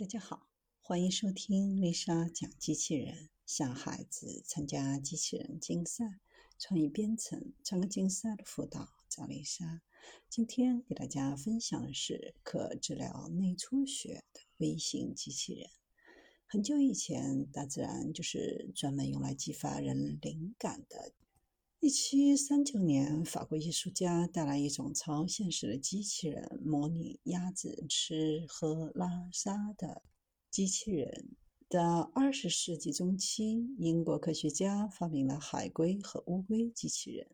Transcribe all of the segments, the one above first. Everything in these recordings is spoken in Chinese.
大家好，欢迎收听丽莎讲机器人。向孩子参加机器人竞赛、创意编程、创客竞赛的辅导，找丽莎。今天给大家分享的是可治疗内出血的微型机器人。很久以前，大自然就是专门用来激发人灵感的。一七三九年，法国艺术家带来一种超现实的机器人，模拟鸭子吃喝拉撒的机器人。到二十世纪中期，英国科学家发明了海龟和乌龟机器人，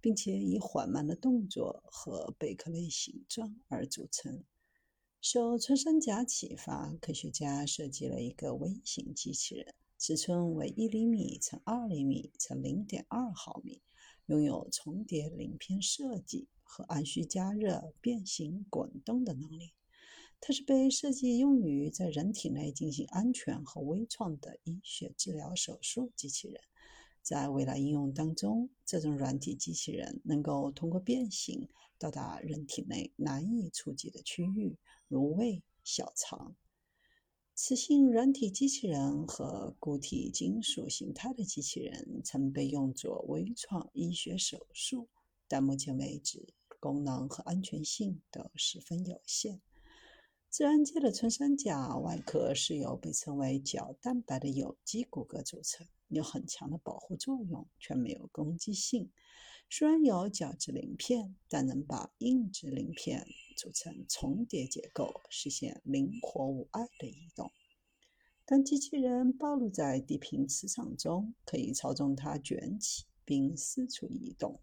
并且以缓慢的动作和贝壳类形状而组成。受穿山甲启发，科学家设计了一个微型机器人，尺寸为一厘米乘二厘米乘零点二毫米，拥有重叠鳞片设计和按需加热、变形、滚动的能力。它是被设计用于在人体内进行安全和微创的医学治疗手术机器人。在未来应用当中，这种软体机器人能够通过变形到达人体内难以触及的区域，如胃、小肠。磁性软体机器人和固体金属形态的机器人曾被用作微创医学手术，但目前为止，功能和安全性都十分有限。自然界的穿山甲外壳是由被称为角蛋白的有机骨骼组成，有很强的保护作用，却没有攻击性。虽然有角质鳞片，但能把硬质鳞片组成重叠结构，实现灵活无碍的移动。当机器人暴露在地平磁场中，可以操纵它卷起并四处移动。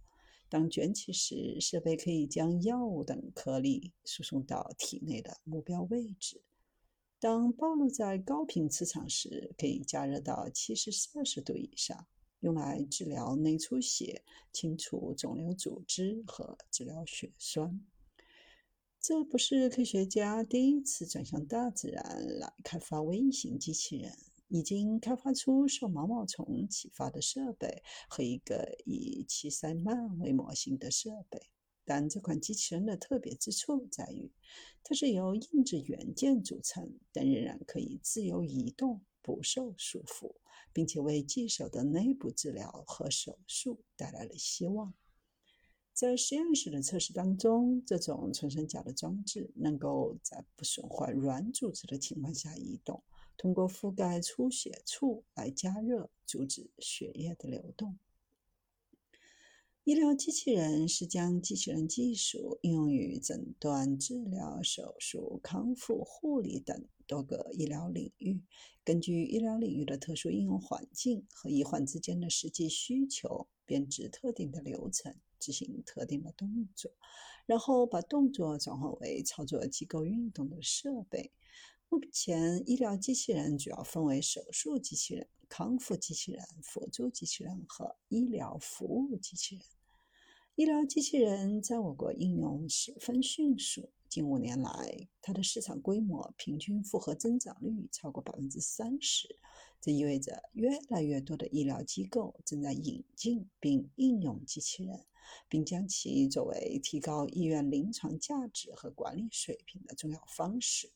当卷起时，设备可以将药物等颗粒输送到体内的目标位置。当暴露在高频磁场时，可以加热到七十摄氏度以上，用来治疗内出血、清除肿瘤组织和治疗血栓。这不是科学家第一次转向大自然来开发微型机器人。已经开发出受毛毛虫启发的设备和一个以奇塞曼为模型的设备，但这款机器人的特别之处在于，它是由硬质元件组成，但仍然可以自由移动，不受束缚，并且为棘手的内部治疗和手术带来了希望。在实验室的测试当中，这种穿山甲的装置能够在不损坏软组织的情况下移动。通过覆盖出血处来加热，阻止血液的流动。医疗机器人是将机器人技术应用于诊断、治疗、手术、康复、护理等多个医疗领域。根据医疗领域的特殊应用环境和医患之间的实际需求，编制特定的流程，执行特定的动作，然后把动作转化为操作机构运动的设备。目前，医疗机器人主要分为手术机器人、康复机器人、辅助机器人和医疗服务机器人。医疗机器人在我国应用十分迅速，近五年来，它的市场规模平均复合增长率超过百分之三十。这意味着越来越多的医疗机构正在引进并应用机器人，并将其作为提高医院临床价值和管理水平的重要方式。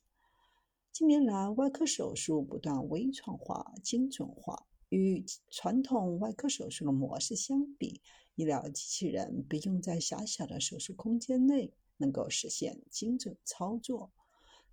近年来，外科手术不断微创化、精准化。与传统外科手术的模式相比，医疗机器人被用在狭小的手术空间内，能够实现精准操作。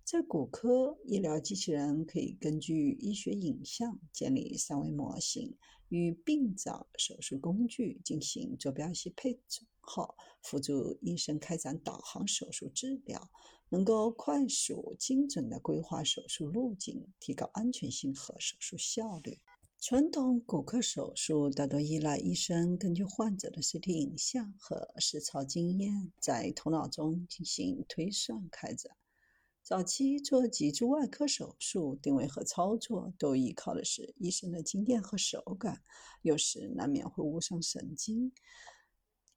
在骨科，医疗机器人可以根据医学影像建立三维模型，与病灶手术工具进行坐标系配置后，辅助医生开展导航手术治疗。能够快速、精准地规划手术路径，提高安全性和手术效率。传统骨科手术大多依赖医生根据患者的 CT 影像和实操经验，在头脑中进行推算开展。早期做脊柱外科手术，定位和操作都依靠的是医生的经验和手感，有时难免会误伤神经。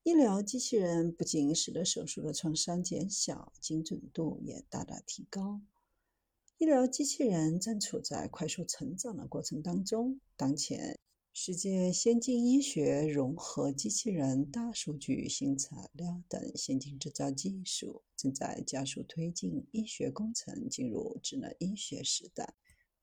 医疗机器人不仅使得手术的创伤减小，精准度也大大提高。医疗机器人正处在快速成长的过程当中。当前，世界先进医学融合机器人、大数据、新材料等先进制造技术，正在加速推进医学工程进入智能医学时代。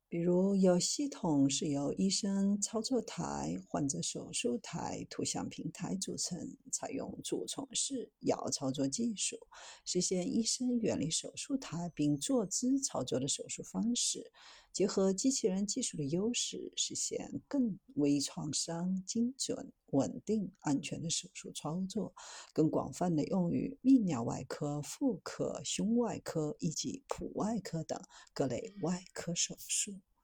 比如，有系统是由医生操作台、患者手术台、图像平台组成，采用主从式遥操作技术，实现医生远离手术台并坐姿操作的手术方式。结合机器人技术的优势，实现更微创伤、精准、稳定、安全的手术操作，更广泛的用于泌尿外科、妇科、胸外科以及普外科等各类外科手术。